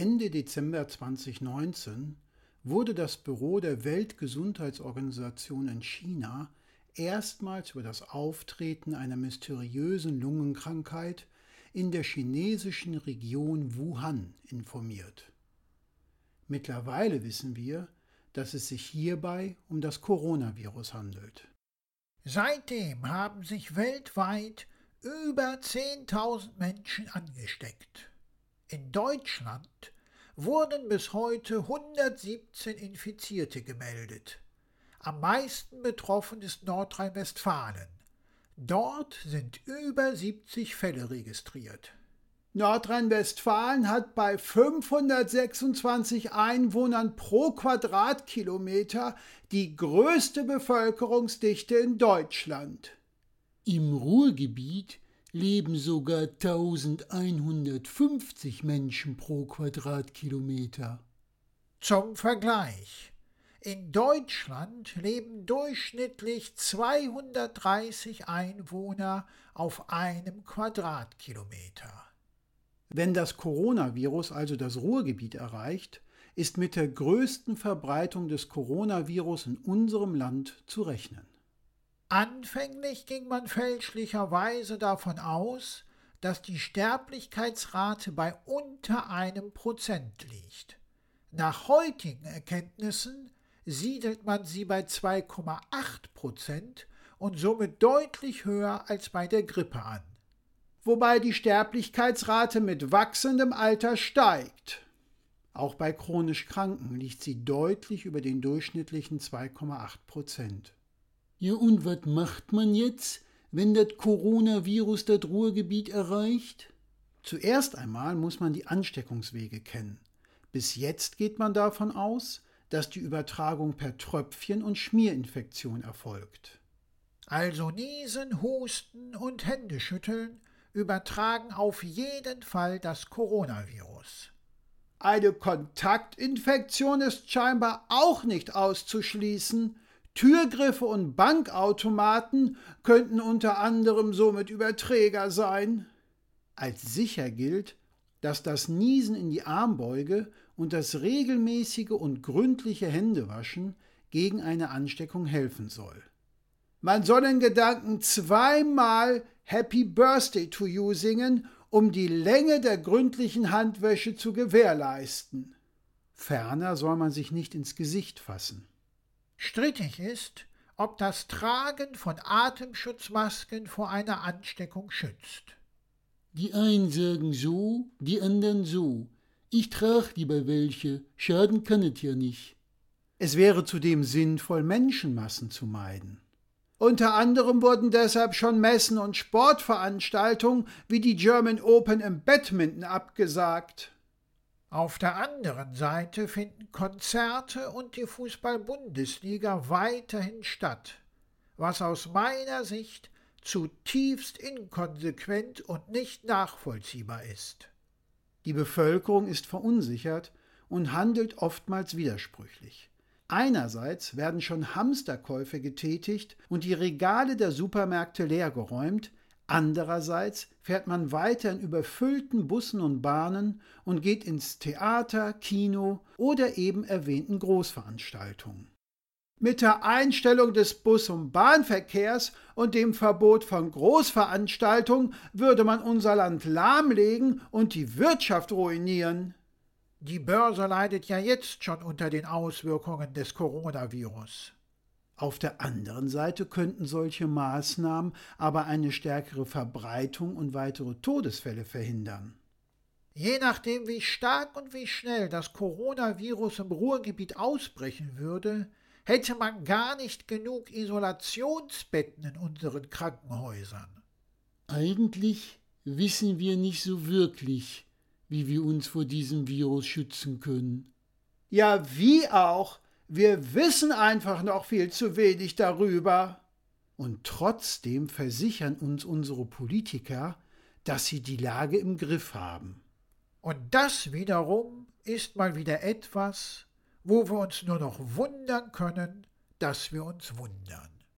Ende Dezember 2019 wurde das Büro der Weltgesundheitsorganisation in China erstmals über das Auftreten einer mysteriösen Lungenkrankheit in der chinesischen Region Wuhan informiert. Mittlerweile wissen wir, dass es sich hierbei um das Coronavirus handelt. Seitdem haben sich weltweit über 10.000 Menschen angesteckt. In Deutschland wurden bis heute 117 Infizierte gemeldet. Am meisten betroffen ist Nordrhein-Westfalen. Dort sind über 70 Fälle registriert. Nordrhein-Westfalen hat bei 526 Einwohnern pro Quadratkilometer die größte Bevölkerungsdichte in Deutschland. Im Ruhrgebiet leben sogar 1150 Menschen pro Quadratkilometer. Zum Vergleich. In Deutschland leben durchschnittlich 230 Einwohner auf einem Quadratkilometer. Wenn das Coronavirus also das Ruhrgebiet erreicht, ist mit der größten Verbreitung des Coronavirus in unserem Land zu rechnen. Anfänglich ging man fälschlicherweise davon aus, dass die Sterblichkeitsrate bei unter einem Prozent liegt. Nach heutigen Erkenntnissen siedelt man sie bei 2,8 Prozent und somit deutlich höher als bei der Grippe an. Wobei die Sterblichkeitsrate mit wachsendem Alter steigt. Auch bei chronisch Kranken liegt sie deutlich über den durchschnittlichen 2,8 Prozent. Ja, und was macht man jetzt, wenn das Coronavirus das Ruhrgebiet erreicht? Zuerst einmal muss man die Ansteckungswege kennen. Bis jetzt geht man davon aus, dass die Übertragung per Tröpfchen und Schmierinfektion erfolgt. Also Niesen, Husten und Händeschütteln übertragen auf jeden Fall das Coronavirus. Eine Kontaktinfektion ist scheinbar auch nicht auszuschließen. Türgriffe und Bankautomaten könnten unter anderem somit Überträger sein. Als sicher gilt, dass das Niesen in die Armbeuge und das regelmäßige und gründliche Händewaschen gegen eine Ansteckung helfen soll. Man soll in Gedanken zweimal Happy Birthday to You singen, um die Länge der gründlichen Handwäsche zu gewährleisten. Ferner soll man sich nicht ins Gesicht fassen. Strittig ist, ob das Tragen von Atemschutzmasken vor einer Ansteckung schützt. Die einen sagen so, die anderen so. Ich trage lieber welche, schaden kann es ja nicht. Es wäre zudem sinnvoll, Menschenmassen zu meiden. Unter anderem wurden deshalb schon Messen und Sportveranstaltungen wie die German Open im Badminton abgesagt. Auf der anderen Seite finden Konzerte und die Fußball-Bundesliga weiterhin statt, was aus meiner Sicht zutiefst inkonsequent und nicht nachvollziehbar ist. Die Bevölkerung ist verunsichert und handelt oftmals widersprüchlich. Einerseits werden schon Hamsterkäufe getätigt und die Regale der Supermärkte leergeräumt, andererseits fährt man weiter in überfüllten Bussen und Bahnen und geht ins Theater, Kino oder eben erwähnten Großveranstaltungen. Mit der Einstellung des Bus- und Bahnverkehrs und dem Verbot von Großveranstaltungen würde man unser Land lahmlegen und die Wirtschaft ruinieren. Die Börse leidet ja jetzt schon unter den Auswirkungen des Coronavirus. Auf der anderen Seite könnten solche Maßnahmen aber eine stärkere Verbreitung und weitere Todesfälle verhindern. Je nachdem, wie stark und wie schnell das Coronavirus im Ruhrgebiet ausbrechen würde, hätte man gar nicht genug Isolationsbetten in unseren Krankenhäusern. Eigentlich wissen wir nicht so wirklich, wie wir uns vor diesem Virus schützen können. Ja, wie auch. Wir wissen einfach noch viel zu wenig darüber. Und trotzdem versichern uns unsere Politiker, dass sie die Lage im Griff haben. Und das wiederum ist mal wieder etwas, wo wir uns nur noch wundern können, dass wir uns wundern.